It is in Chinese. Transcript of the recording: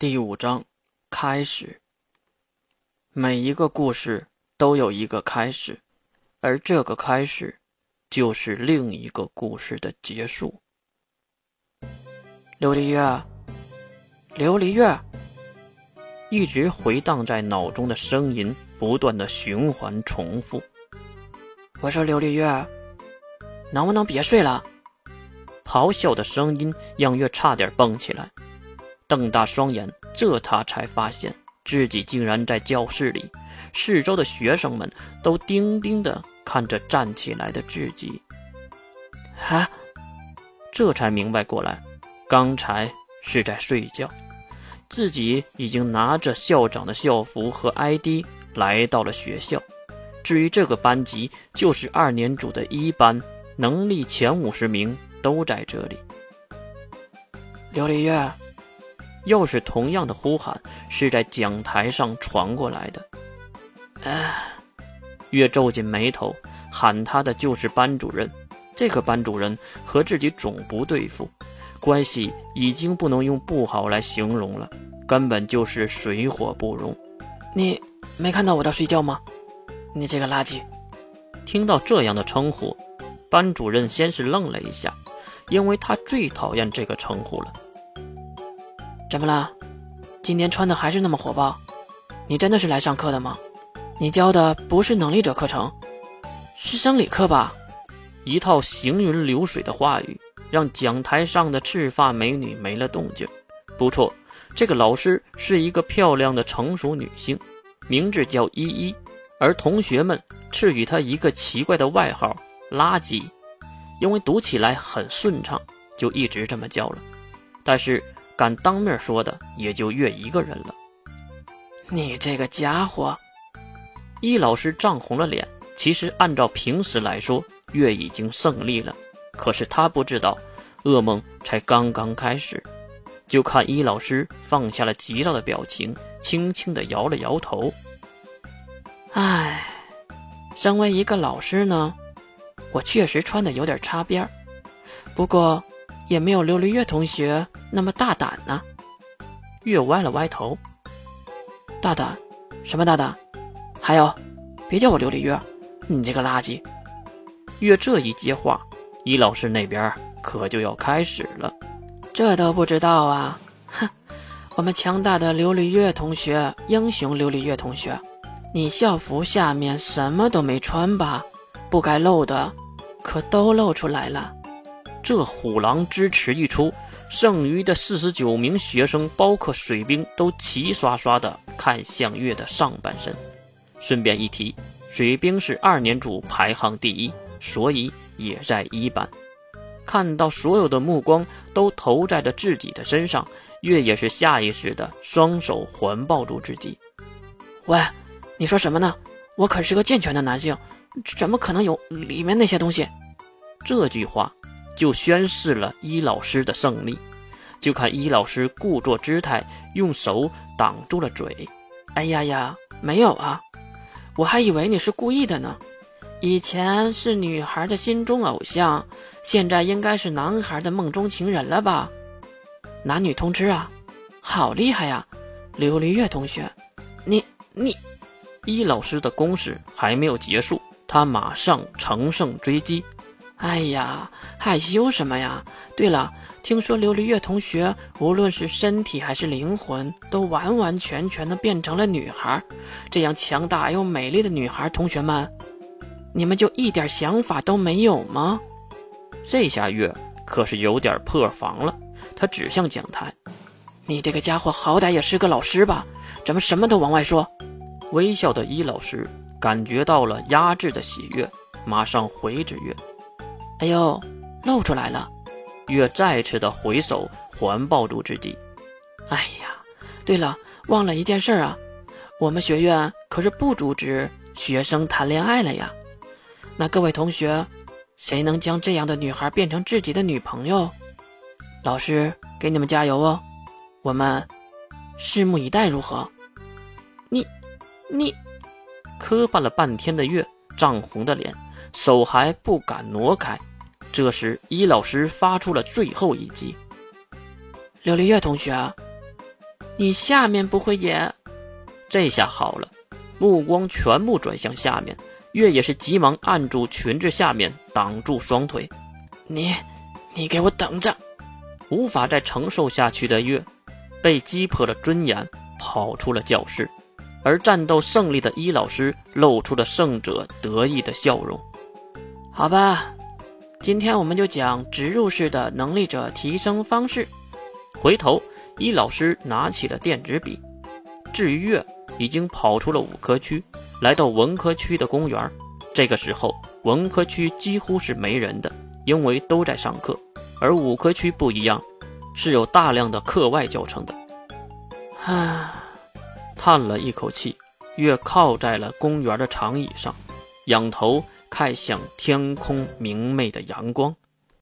第五章，开始。每一个故事都有一个开始，而这个开始，就是另一个故事的结束。琉璃月，琉璃月，一直回荡在脑中的声音不断的循环重复。我说琉璃月，能不能别睡了？咆哮的声音让月差点蹦起来。瞪大双眼，这他才发现自己竟然在教室里，四周的学生们都盯盯地看着站起来的自己。啊！这才明白过来，刚才是在睡觉，自己已经拿着校长的校服和 ID 来到了学校。至于这个班级，就是二年组的一班，能力前五十名都在这里。琉璃月。又是同样的呼喊，是在讲台上传过来的。哎，月皱紧眉头，喊他的就是班主任。这个班主任和自己总不对付，关系已经不能用不好来形容了，根本就是水火不容。你没看到我在睡觉吗？你这个垃圾！听到这样的称呼，班主任先是愣了一下，因为他最讨厌这个称呼了。怎么了？今天穿的还是那么火爆？你真的是来上课的吗？你教的不是能力者课程，是生理课吧？一套行云流水的话语，让讲台上的赤发美女没了动静。不错，这个老师是一个漂亮的成熟女性，名字叫依依，而同学们赐予她一个奇怪的外号“垃圾”，因为读起来很顺畅，就一直这么叫了。但是。敢当面说的也就月一个人了。你这个家伙！易老师涨红了脸。其实按照平时来说，月已经胜利了。可是他不知道，噩梦才刚刚开始。就看易老师放下了急躁的表情，轻轻的摇了摇头。唉，身为一个老师呢，我确实穿的有点擦边不过。也没有琉璃月同学那么大胆呢。月歪了歪头，大胆？什么大胆？还有，别叫我琉璃月，你这个垃圾！月这一接话，伊老师那边可就要开始了。这都不知道啊？哼，我们强大的琉璃月同学，英雄琉璃月同学，你校服下面什么都没穿吧？不该露的，可都露出来了。这虎狼之词一出，剩余的四十九名学生，包括水兵，都齐刷刷地看向月的上半身。顺便一提，水兵是二年组排行第一，所以也在一班。看到所有的目光都投在了自己的身上，月也是下意识的双手环抱住自己。喂，你说什么呢？我可是个健全的男性，怎么可能有里面那些东西？这句话。就宣示了伊老师的胜利。就看伊老师故作姿态，用手挡住了嘴。哎呀呀，没有啊，我还以为你是故意的呢。以前是女孩的心中偶像，现在应该是男孩的梦中情人了吧？男女通吃啊，好厉害呀！琉璃月同学，你你，伊老师的攻势还没有结束，他马上乘胜追击。哎呀，害羞什么呀？对了，听说琉璃月同学无论是身体还是灵魂，都完完全全的变成了女孩。这样强大又美丽的女孩，同学们，你们就一点想法都没有吗？这下月可是有点破防了。他指向讲台：“你这个家伙，好歹也是个老师吧？怎么什么都往外说？”微笑的伊老师感觉到了压制的喜悦，马上回指月。哎呦，露出来了！月再次的回首环抱住自己。哎呀，对了，忘了一件事啊，我们学院可是不组织学生谈恋爱了呀。那各位同学，谁能将这样的女孩变成自己的女朋友？老师给你们加油哦！我们拭目以待，如何？你，你，磕绊了半天的月，涨红的脸，手还不敢挪开。这时，伊老师发出了最后一击：“刘璃月同学，你下面不会也？这下好了，目光全部转向下面。月也是急忙按住裙子下面，挡住双腿。你，你给我等着！无法再承受下去的月，被击破了尊严，跑出了教室。而战斗胜利的伊老师露出了胜者得意的笑容。好吧，今天我们就讲植入式的能力者提升方式。回头，伊老师拿起了电子笔。至于月，已经跑出了五科区。来到文科区的公园，这个时候文科区几乎是没人的，因为都在上课。而武科区不一样，是有大量的课外教程的。唉，叹了一口气，月靠在了公园的长椅上，仰头看向天空明媚的阳光。